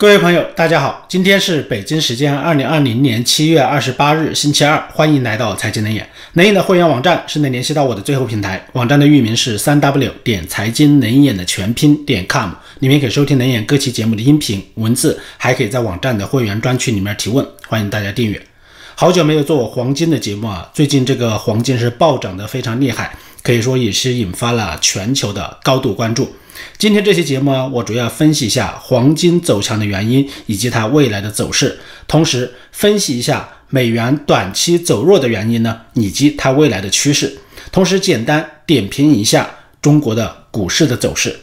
各位朋友，大家好，今天是北京时间二零二零年七月二十八日，星期二，欢迎来到财经能眼。能眼的会员网站是能联系到我的最后平台，网站的域名是三 w 点财经能眼的全拼点 com，里面可以收听能眼各期节目的音频文字，还可以在网站的会员专区里面提问，欢迎大家订阅。好久没有做黄金的节目啊，最近这个黄金是暴涨的非常厉害，可以说也是引发了全球的高度关注。今天这期节目啊，我主要分析一下黄金走强的原因以及它未来的走势，同时分析一下美元短期走弱的原因呢，以及它未来的趋势，同时简单点评一下中国的股市的走势。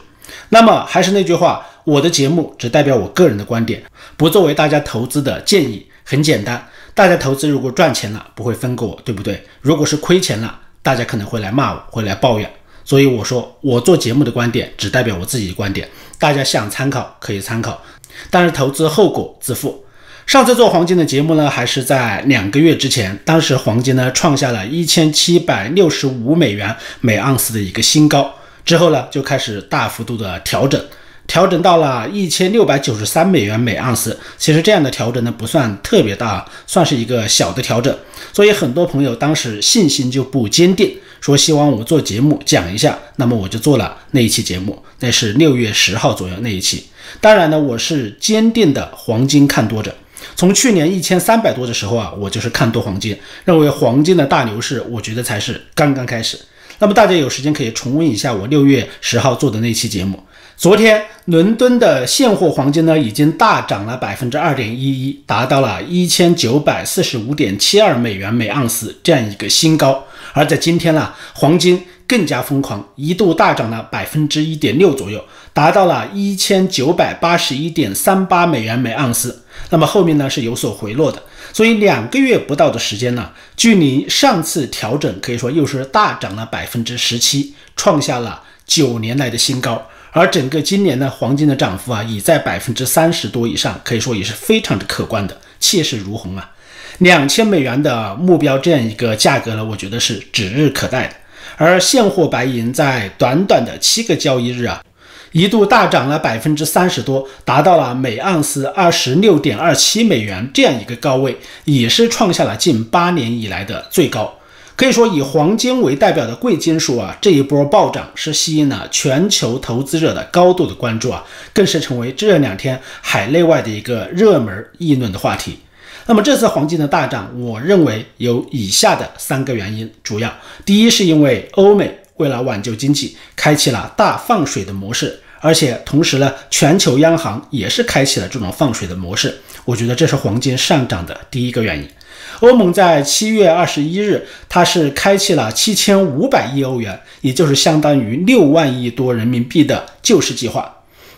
那么还是那句话，我的节目只代表我个人的观点，不作为大家投资的建议。很简单，大家投资如果赚钱了，不会分给我，对不对？如果是亏钱了，大家可能会来骂我，会来抱怨。所以我说，我做节目的观点只代表我自己的观点，大家想参考可以参考，但是投资后果自负。上次做黄金的节目呢，还是在两个月之前，当时黄金呢创下了一千七百六十五美元每盎司的一个新高，之后呢就开始大幅度的调整。调整到了一千六百九十三美元每盎司，其实这样的调整呢不算特别大，算是一个小的调整。所以很多朋友当时信心就不坚定，说希望我做节目讲一下，那么我就做了那一期节目，那是六月十号左右那一期。当然呢，我是坚定的黄金看多者，从去年一千三百多的时候啊，我就是看多黄金，认为黄金的大牛市，我觉得才是刚刚开始。那么大家有时间可以重温一下我六月十号做的那期节目。昨天伦敦的现货黄金呢，已经大涨了百分之二点一一，达到了一千九百四十五点七二美元每盎司这样一个新高。而在今天呢，黄金更加疯狂，一度大涨了百分之一点六左右，达到了一千九百八十一点三八美元每盎司。那么后面呢是有所回落的，所以两个月不到的时间呢，距离上次调整可以说又是大涨了百分之十七，创下了九年来的新高。而整个今年呢，黄金的涨幅啊，已在百分之三十多以上，可以说也是非常的可观的，气势如虹啊！两千美元的目标这样一个价格呢，我觉得是指日可待的。而现货白银在短短的七个交易日啊，一度大涨了百分之三十多，达到了每盎司二十六点二七美元这样一个高位，也是创下了近八年以来的最高。可以说，以黄金为代表的贵金属啊，这一波暴涨是吸引了全球投资者的高度的关注啊，更是成为这两天海内外的一个热门议论的话题。那么这次黄金的大涨，我认为有以下的三个原因：主要，第一是因为欧美为了挽救经济，开启了大放水的模式，而且同时呢，全球央行也是开启了这种放水的模式。我觉得这是黄金上涨的第一个原因。欧盟在七月二十一日，它是开启了七千五百亿欧元，也就是相当于六万亿多人民币的救市计划。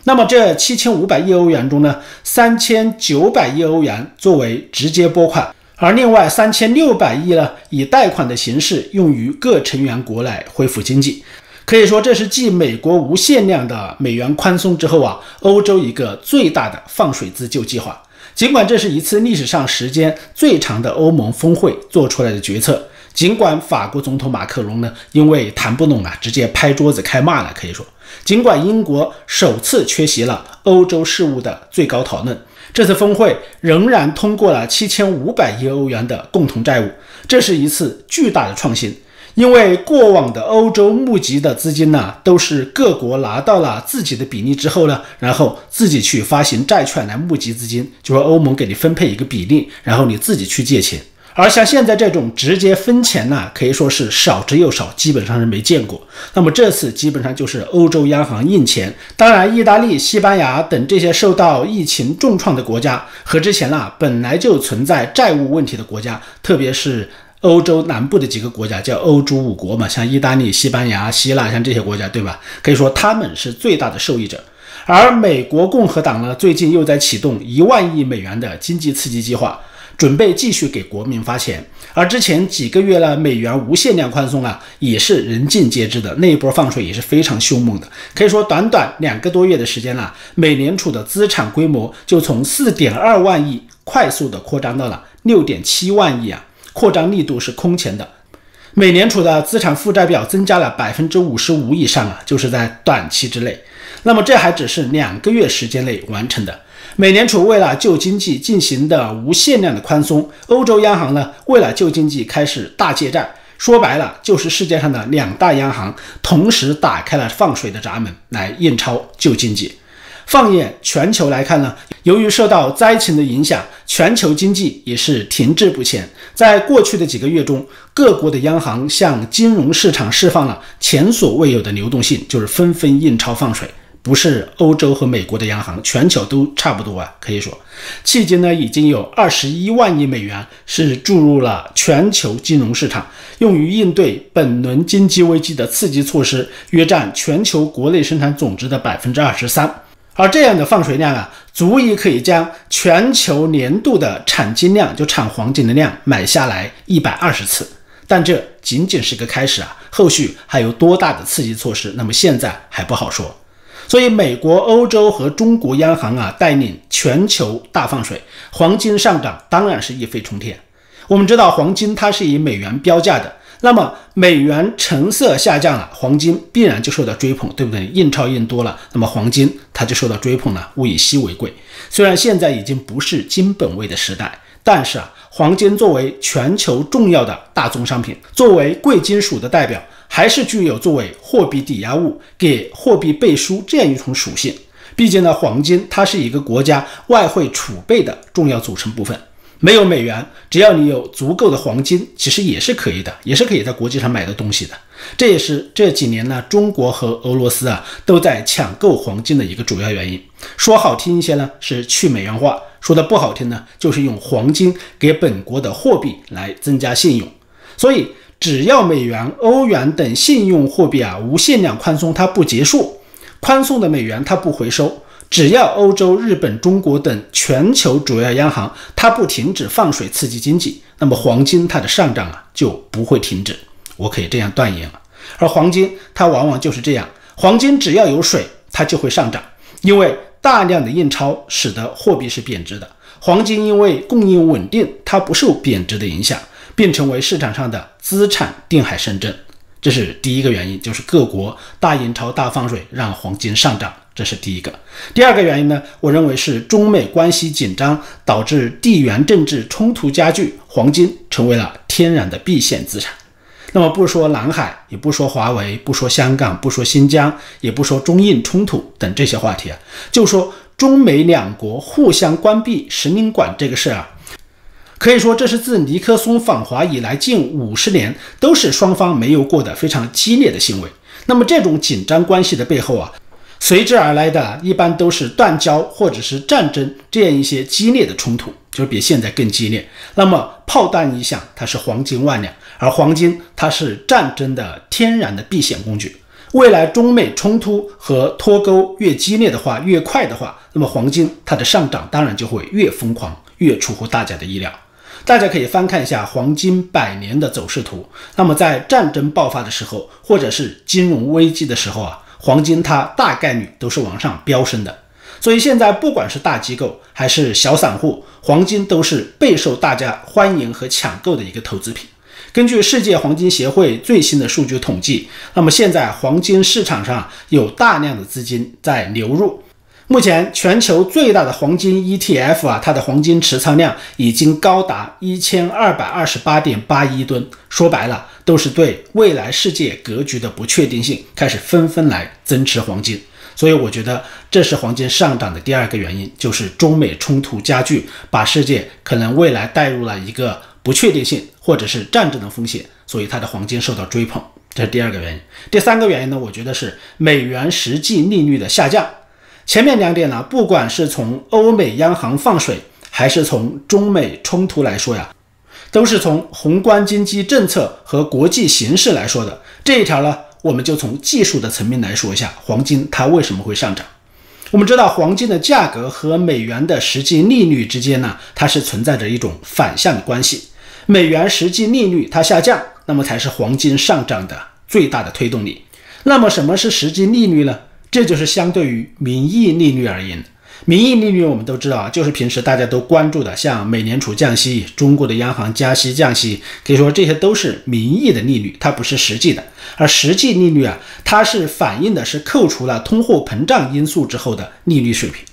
那么这七千五百亿欧元中呢，三千九百亿欧元作为直接拨款，而另外三千六百亿呢，以贷款的形式用于各成员国来恢复经济。可以说，这是继美国无限量的美元宽松之后啊，欧洲一个最大的放水自救计划。尽管这是一次历史上时间最长的欧盟峰会做出来的决策，尽管法国总统马克龙呢因为谈不拢啊，直接拍桌子开骂了，可以说，尽管英国首次缺席了欧洲事务的最高讨论，这次峰会仍然通过了七千五百亿欧元的共同债务，这是一次巨大的创新。因为过往的欧洲募集的资金呢，都是各国拿到了自己的比例之后呢，然后自己去发行债券来募集资金，就说欧盟给你分配一个比例，然后你自己去借钱。而像现在这种直接分钱呢，可以说是少之又少，基本上是没见过。那么这次基本上就是欧洲央行印钱。当然，意大利、西班牙等这些受到疫情重创的国家和之前呢本来就存在债务问题的国家，特别是。欧洲南部的几个国家叫欧洲五国嘛，像意大利、西班牙、希腊，像这些国家，对吧？可以说他们是最大的受益者。而美国共和党呢，最近又在启动一万亿美元的经济刺激计划，准备继续给国民发钱。而之前几个月呢，美元无限量宽松啊，也是人尽皆知的，那一波放水也是非常凶猛的。可以说，短短两个多月的时间了，美联储的资产规模就从四点二万亿快速的扩张到了六点七万亿啊。扩张力度是空前的，美联储的资产负债表增加了百分之五十五以上啊，就是在短期之内。那么这还只是两个月时间内完成的。美联储为了救经济进行的无限量的宽松，欧洲央行呢为了救经济开始大借债。说白了，就是世界上的两大央行同时打开了放水的闸门来印钞救经济。放眼全球来看呢，由于受到灾情的影响，全球经济也是停滞不前。在过去的几个月中，各国的央行向金融市场释放了前所未有的流动性，就是纷纷印钞放水。不是欧洲和美国的央行，全球都差不多啊。可以说，迄今呢，已经有二十一万亿美元是注入了全球金融市场，用于应对本轮经济危机的刺激措施，约占全球国内生产总值的百分之二十三。而这样的放水量啊，足以可以将全球年度的产金量，就产黄金的量买下来一百二十次。但这仅仅是个开始啊，后续还有多大的刺激措施，那么现在还不好说。所以，美国、欧洲和中国央行啊，带领全球大放水，黄金上涨当然是一飞冲天。我们知道，黄金它是以美元标价的，那么美元成色下降了，黄金必然就受到追捧，对不对？印钞印多了，那么黄金它就受到追捧了，物以稀为贵。虽然现在已经不是金本位的时代，但是啊，黄金作为全球重要的大宗商品，作为贵金属的代表。还是具有作为货币抵押物、给货币背书这样一种属性。毕竟呢，黄金它是一个国家外汇储备的重要组成部分。没有美元，只要你有足够的黄金，其实也是可以的，也是可以在国际上买到东西的。这也是这几年呢，中国和俄罗斯啊都在抢购黄金的一个主要原因。说好听一些呢，是去美元化；说的不好听呢，就是用黄金给本国的货币来增加信用。所以。只要美元、欧元等信用货币啊无限量宽松，它不结束，宽松的美元它不回收。只要欧洲、日本、中国等全球主要央行它不停止放水刺激经济，那么黄金它的上涨啊就不会停止。我可以这样断言了。而黄金它往往就是这样，黄金只要有水，它就会上涨，因为大量的印钞使得货币是贬值的。黄金因为供应稳定，它不受贬值的影响。并成为市场上的资产定海神针，这是第一个原因，就是各国大印钞、大放水让黄金上涨，这是第一个。第二个原因呢，我认为是中美关系紧张导致地缘政治冲突加剧，黄金成为了天然的避险资产。那么不说南海，也不说华为，不说香港，不说新疆，也不说中印冲突等这些话题啊，就说中美两国互相关闭使领馆这个事儿啊。可以说，这是自尼克松访华以来近五十年都是双方没有过的非常激烈的行为。那么，这种紧张关系的背后啊，随之而来的一般都是断交或者是战争这样一些激烈的冲突，就是比现在更激烈。那么，炮弹一响，它是黄金万两，而黄金它是战争的天然的避险工具。未来中美冲突和脱钩越激烈的话，越快的话，那么黄金它的上涨当然就会越疯狂，越出乎大家的意料。大家可以翻看一下黄金百年的走势图。那么在战争爆发的时候，或者是金融危机的时候啊，黄金它大概率都是往上飙升的。所以现在不管是大机构还是小散户，黄金都是备受大家欢迎和抢购的一个投资品。根据世界黄金协会最新的数据统计，那么现在黄金市场上有大量的资金在流入。目前全球最大的黄金 ETF 啊，它的黄金持仓量已经高达一千二百二十八点八亿吨。说白了，都是对未来世界格局的不确定性开始纷纷来增持黄金。所以我觉得这是黄金上涨的第二个原因，就是中美冲突加剧，把世界可能未来带入了一个不确定性或者是战争的风险，所以它的黄金受到追捧。这是第二个原因。第三个原因呢，我觉得是美元实际利率的下降。前面两点呢，不管是从欧美央行放水，还是从中美冲突来说呀，都是从宏观经济政策和国际形势来说的。这一条呢，我们就从技术的层面来说一下，黄金它为什么会上涨？我们知道，黄金的价格和美元的实际利率之间呢，它是存在着一种反向的关系。美元实际利率它下降，那么才是黄金上涨的最大的推动力。那么什么是实际利率呢？这就是相对于名义利率而言，名义利率我们都知道啊，就是平时大家都关注的，像美联储降息、中国的央行加息降息，可以说这些都是名义的利率，它不是实际的。而实际利率啊，它是反映的是扣除了通货膨胀因素之后的利率水平。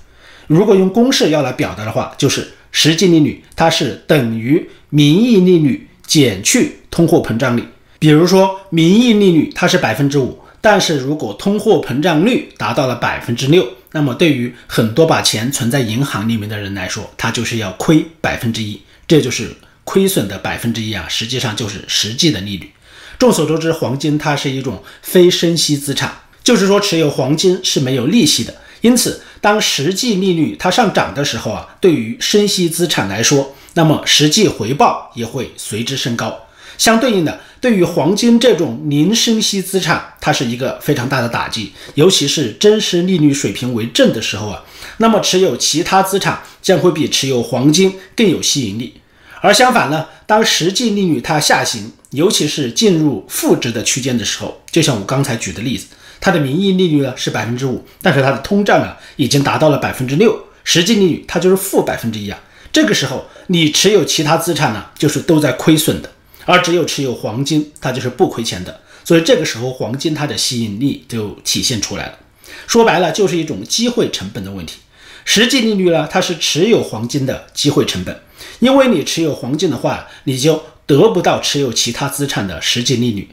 如果用公式要来表达的话，就是实际利率它是等于名义利率减去通货膨胀率。比如说，名义利率它是百分之五，但是如果通货膨胀率达到了百分之六。那么，对于很多把钱存在银行里面的人来说，他就是要亏百分之一，这就是亏损的百分之一啊，实际上就是实际的利率。众所周知，黄金它是一种非生息资产，就是说持有黄金是没有利息的。因此，当实际利率它上涨的时候啊，对于生息资产来说，那么实际回报也会随之升高。相对应的，对于黄金这种零生息资产，它是一个非常大的打击，尤其是真实利率水平为正的时候啊，那么持有其他资产将会比持有黄金更有吸引力。而相反呢，当实际利率它下行，尤其是进入负值的区间的时候，就像我刚才举的例子，它的名义利率呢是百分之五，但是它的通胀啊已经达到了百分之六，实际利率它就是负百分之一啊。这个时候你持有其他资产呢，就是都在亏损的。而只有持有黄金，它就是不亏钱的。所以这个时候，黄金它的吸引力就体现出来了。说白了，就是一种机会成本的问题。实际利率呢，它是持有黄金的机会成本。因为你持有黄金的话，你就得不到持有其他资产的实际利率。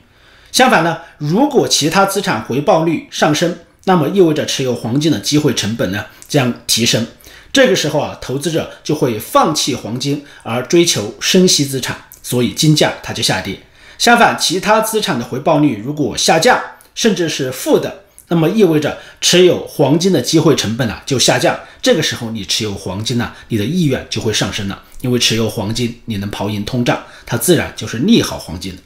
相反呢，如果其他资产回报率上升，那么意味着持有黄金的机会成本呢将提升。这个时候啊，投资者就会放弃黄金，而追求生息资产。所以金价它就下跌。相反，其他资产的回报率如果下降，甚至是负的，那么意味着持有黄金的机会成本啊就下降。这个时候你持有黄金呢，你的意愿就会上升了，因为持有黄金你能跑赢通胀，它自然就是利好黄金的。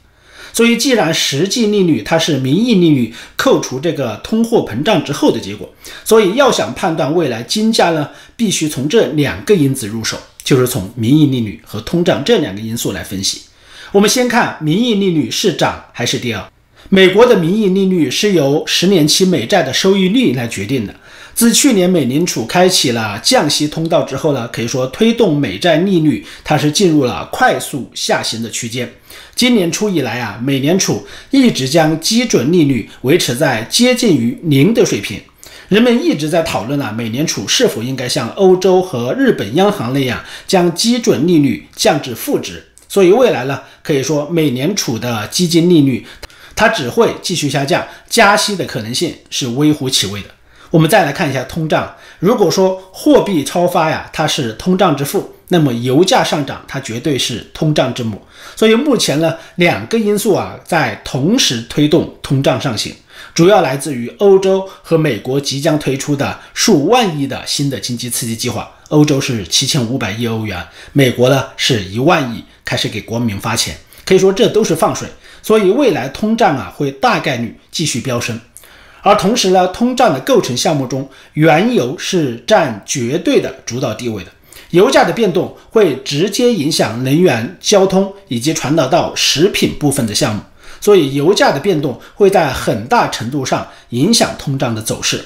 所以，既然实际利率它是名义利率扣除这个通货膨胀之后的结果，所以要想判断未来金价呢，必须从这两个因子入手。就是从名义利率和通胀这两个因素来分析。我们先看名义利率是涨还是跌？美国的名义利率是由十年期美债的收益率来决定的。自去年美联储开启了降息通道之后呢，可以说推动美债利率它是进入了快速下行的区间。今年初以来啊，美联储一直将基准利率维持在接近于零的水平。人们一直在讨论啊，美联储是否应该像欧洲和日本央行那样将基准利率降至负值。所以未来呢，可以说美联储的基金利率它只会继续下降，加息的可能性是微乎其微的。我们再来看一下通胀，如果说货币超发呀，它是通胀之父，那么油价上涨它绝对是通胀之母。所以目前呢，两个因素啊在同时推动通胀上行。主要来自于欧洲和美国即将推出的数万亿的新的经济刺激计划。欧洲是七千五百亿欧元，美国呢是一万亿，开始给国民发钱。可以说这都是放水，所以未来通胀啊会大概率继续飙升。而同时呢，通胀的构成项目中，原油是占绝对的主导地位的。油价的变动会直接影响能源、交通以及传导到食品部分的项目。所以，油价的变动会在很大程度上影响通胀的走势。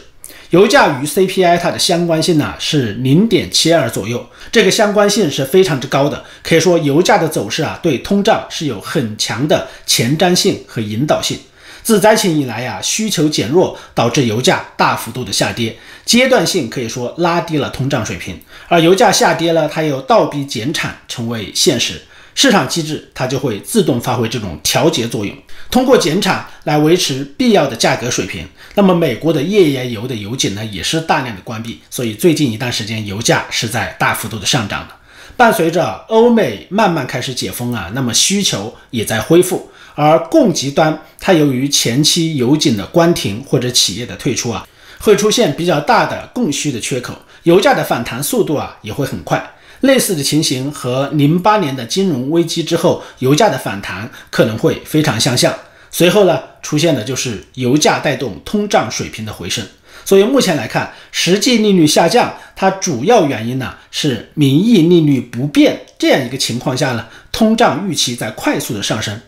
油价与 CPI 它的相关性呢是零点七二左右，这个相关性是非常之高的。可以说，油价的走势啊对通胀是有很强的前瞻性和引导性。自灾情以来呀，需求减弱导致油价大幅度的下跌，阶段性可以说拉低了通胀水平。而油价下跌了，它又倒逼减产成为现实。市场机制它就会自动发挥这种调节作用，通过减产来维持必要的价格水平。那么美国的页岩油的油井呢，也是大量的关闭，所以最近一段时间油价是在大幅度的上涨的。伴随着欧美慢慢开始解封啊，那么需求也在恢复，而供给端它由于前期油井的关停或者企业的退出啊，会出现比较大的供需的缺口，油价的反弹速度啊也会很快。类似的情形和零八年的金融危机之后油价的反弹可能会非常相像。随后呢，出现的就是油价带动通胀水平的回升。所以目前来看，实际利率下降，它主要原因呢是名义利率不变。这样一个情况下呢，通胀预期在快速的上升，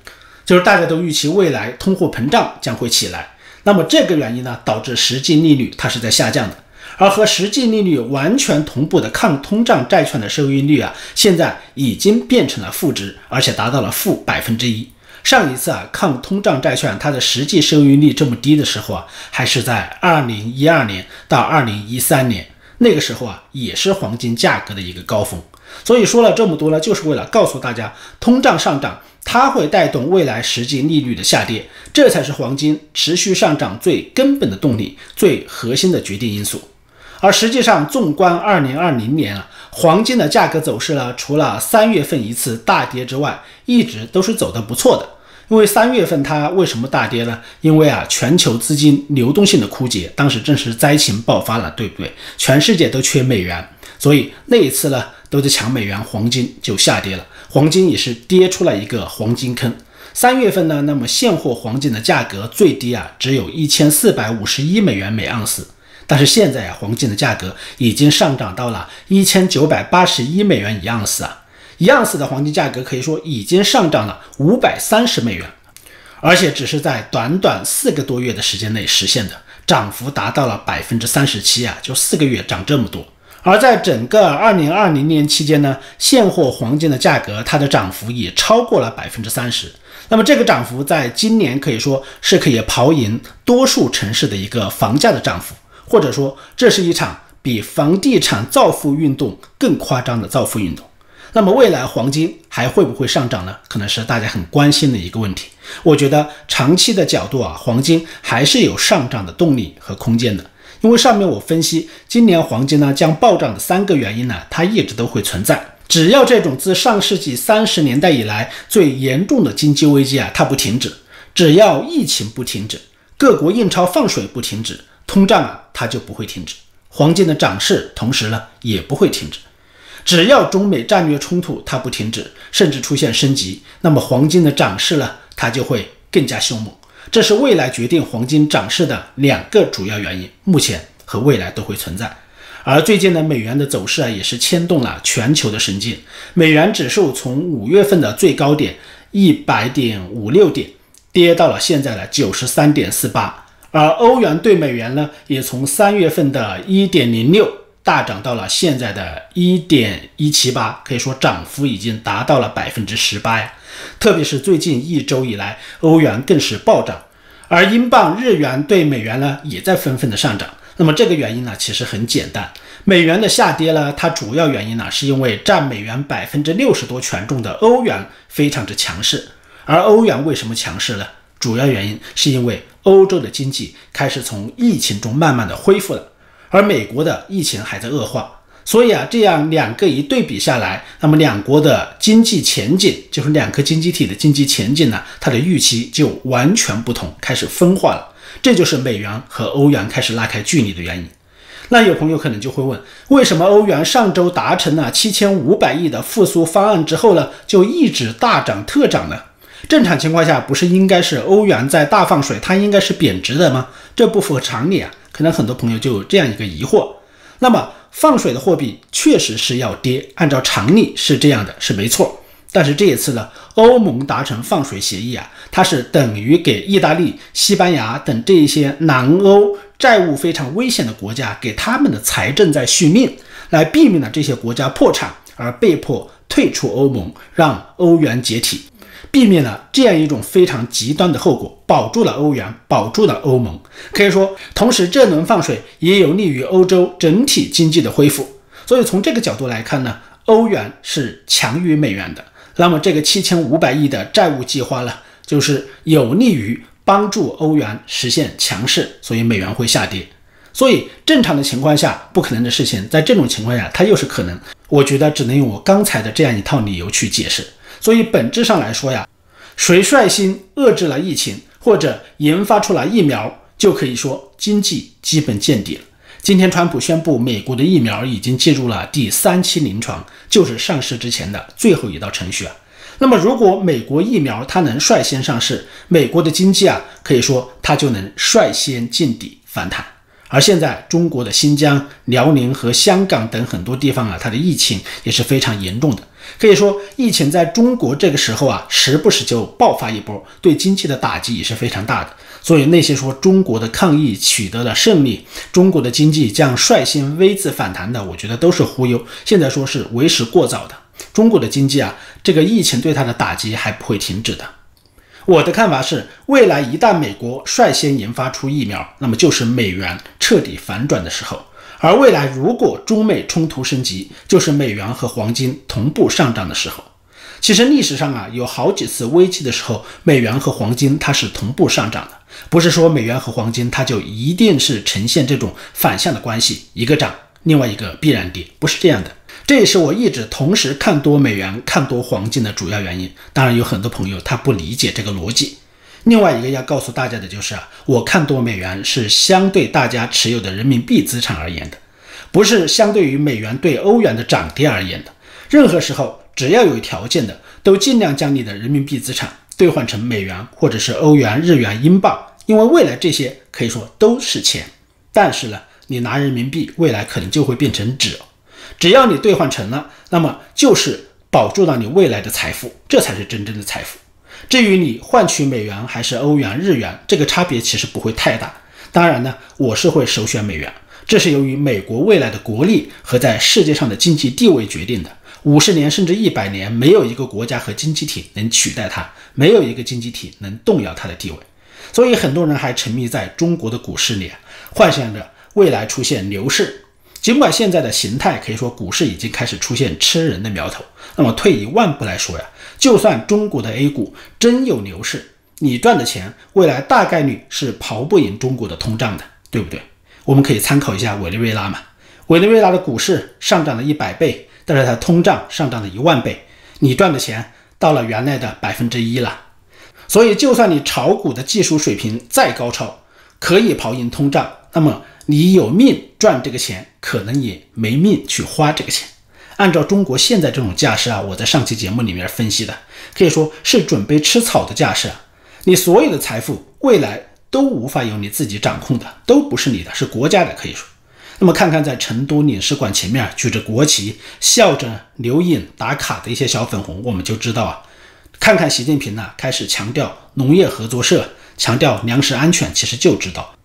就是大家都预期未来通货膨胀将会起来。那么这个原因呢，导致实际利率它是在下降的。而和实际利率完全同步的抗通胀债券的收益率啊，现在已经变成了负值，而且达到了负百分之一。上一次啊，抗通胀债券它的实际收益率这么低的时候啊，还是在二零一二年到二零一三年，那个时候啊，也是黄金价格的一个高峰。所以说了这么多呢，就是为了告诉大家，通胀上涨它会带动未来实际利率的下跌，这才是黄金持续上涨最根本的动力、最核心的决定因素。而实际上，纵观二零二零年啊，黄金的价格走势呢，除了三月份一次大跌之外，一直都是走得不错的。因为三月份它为什么大跌呢？因为啊，全球资金流动性的枯竭，当时正是灾情爆发了，对不对？全世界都缺美元，所以那一次呢，都在抢美元，黄金就下跌了，黄金也是跌出了一个黄金坑。三月份呢，那么现货黄金的价格最低啊，只有一千四百五十一美元每盎司，但是现在啊，黄金的价格已经上涨到了一千九百八十一美元一盎司啊。一盎司的黄金价格可以说已经上涨了五百三十美元，而且只是在短短四个多月的时间内实现的，涨幅达到了百分之三十七啊！就四个月涨这么多。而在整个二零二零年期间呢，现货黄金的价格它的涨幅也超过了百分之三十。那么这个涨幅在今年可以说是可以跑赢多数城市的一个房价的涨幅，或者说这是一场比房地产造富运动更夸张的造富运动。那么未来黄金还会不会上涨呢？可能是大家很关心的一个问题。我觉得长期的角度啊，黄金还是有上涨的动力和空间的。因为上面我分析，今年黄金呢将暴涨的三个原因呢，它一直都会存在。只要这种自上世纪三十年代以来最严重的经济危机啊，它不停止；只要疫情不停止，各国印钞放水不停止，通胀啊它就不会停止，黄金的涨势同时呢也不会停止。只要中美战略冲突它不停止，甚至出现升级，那么黄金的涨势呢，它就会更加凶猛。这是未来决定黄金涨势的两个主要原因，目前和未来都会存在。而最近的美元的走势啊，也是牵动了全球的神经。美元指数从五月份的最高点一百点五六点，跌到了现在的九十三点四八，而欧元对美元呢，也从三月份的一点零六。大涨到了现在的一点一七八，可以说涨幅已经达到了百分之十八呀。特别是最近一周以来，欧元更是暴涨，而英镑、日元对美元呢也在纷纷的上涨。那么这个原因呢，其实很简单，美元的下跌呢，它主要原因呢是因为占美元百分之六十多权重的欧元非常之强势。而欧元为什么强势呢？主要原因是因为欧洲的经济开始从疫情中慢慢的恢复了。而美国的疫情还在恶化，所以啊，这样两个一对比下来，那么两国的经济前景，就是两个经济体的经济前景呢，它的预期就完全不同，开始分化了。这就是美元和欧元开始拉开距离的原因。那有朋友可能就会问，为什么欧元上周达成了七千五百亿的复苏方案之后呢，就一直大涨特涨呢？正常情况下，不是应该是欧元在大放水，它应该是贬值的吗？这不符合常理啊。可能很多朋友就有这样一个疑惑，那么放水的货币确实是要跌，按照常理是这样的，是没错。但是这一次呢，欧盟达成放水协议啊，它是等于给意大利、西班牙等这一些南欧债务非常危险的国家，给他们的财政在续命，来避免了这些国家破产而被迫退出欧盟，让欧元解体。避免了这样一种非常极端的后果，保住了欧元，保住了欧盟。可以说，同时这轮放水也有利于欧洲整体经济的恢复。所以从这个角度来看呢，欧元是强于美元的。那么这个七千五百亿的债务计划呢，就是有利于帮助欧元实现强势，所以美元会下跌。所以正常的情况下不可能的事情，在这种情况下它又是可能。我觉得只能用我刚才的这样一套理由去解释。所以本质上来说呀，谁率先遏制了疫情，或者研发出了疫苗，就可以说经济基本见底了。今天川普宣布，美国的疫苗已经进入了第三期临床，就是上市之前的最后一道程序啊。那么如果美国疫苗它能率先上市，美国的经济啊，可以说它就能率先见底反弹。而现在中国的新疆、辽宁和香港等很多地方啊，它的疫情也是非常严重的。可以说，疫情在中国这个时候啊，时不时就爆发一波，对经济的打击也是非常大的。所以那些说中国的抗疫取得了胜利，中国的经济将率先 V 字反弹的，我觉得都是忽悠。现在说是为时过早的。中国的经济啊，这个疫情对它的打击还不会停止的。我的看法是，未来一旦美国率先研发出疫苗，那么就是美元彻底反转的时候；而未来如果中美冲突升级，就是美元和黄金同步上涨的时候。其实历史上啊，有好几次危机的时候，美元和黄金它是同步上涨的，不是说美元和黄金它就一定是呈现这种反向的关系，一个涨，另外一个必然跌，不是这样的。这也是我一直同时看多美元、看多黄金的主要原因。当然，有很多朋友他不理解这个逻辑。另外一个要告诉大家的就是啊，我看多美元是相对大家持有的人民币资产而言的，不是相对于美元对欧元的涨跌而言的。任何时候，只要有条件的，都尽量将你的人民币资产兑换成美元，或者是欧元、日元、英镑，因为未来这些可以说都是钱。但是呢，你拿人民币，未来可能就会变成纸。只要你兑换成了，那么就是保住了你未来的财富，这才是真正的财富。至于你换取美元还是欧元、日元，这个差别其实不会太大。当然呢，我是会首选美元，这是由于美国未来的国力和在世界上的经济地位决定的。五十年甚至一百年，没有一个国家和经济体能取代它，没有一个经济体能动摇它的地位。所以很多人还沉迷在中国的股市里，幻想着未来出现牛市。尽管现在的形态可以说股市已经开始出现吃人的苗头，那么退一万步来说呀，就算中国的 A 股真有牛市，你赚的钱未来大概率是跑不赢中国的通胀的，对不对？我们可以参考一下委内瑞拉嘛，委内瑞拉的股市上涨了一百倍，但是它通胀上涨了一万倍，你赚的钱到了原来的百分之一了。所以，就算你炒股的技术水平再高超，可以跑赢通胀，那么。你有命赚这个钱，可能也没命去花这个钱。按照中国现在这种架势啊，我在上期节目里面分析的，可以说是准备吃草的架势啊。你所有的财富未来都无法由你自己掌控的，都不是你的，是国家的，可以说。那么看看在成都领事馆前面举着国旗、笑着留影打卡的一些小粉红，我们就知道啊。看看习近平呢，开始强调农业合作社，强调粮食安全，其实就知道。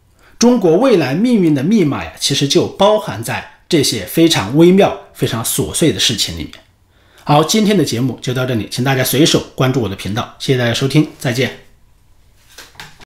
中国未来命运的密码呀，其实就包含在这些非常微妙、非常琐碎的事情里面。好，今天的节目就到这里，请大家随手关注我的频道，谢谢大家收听，再见。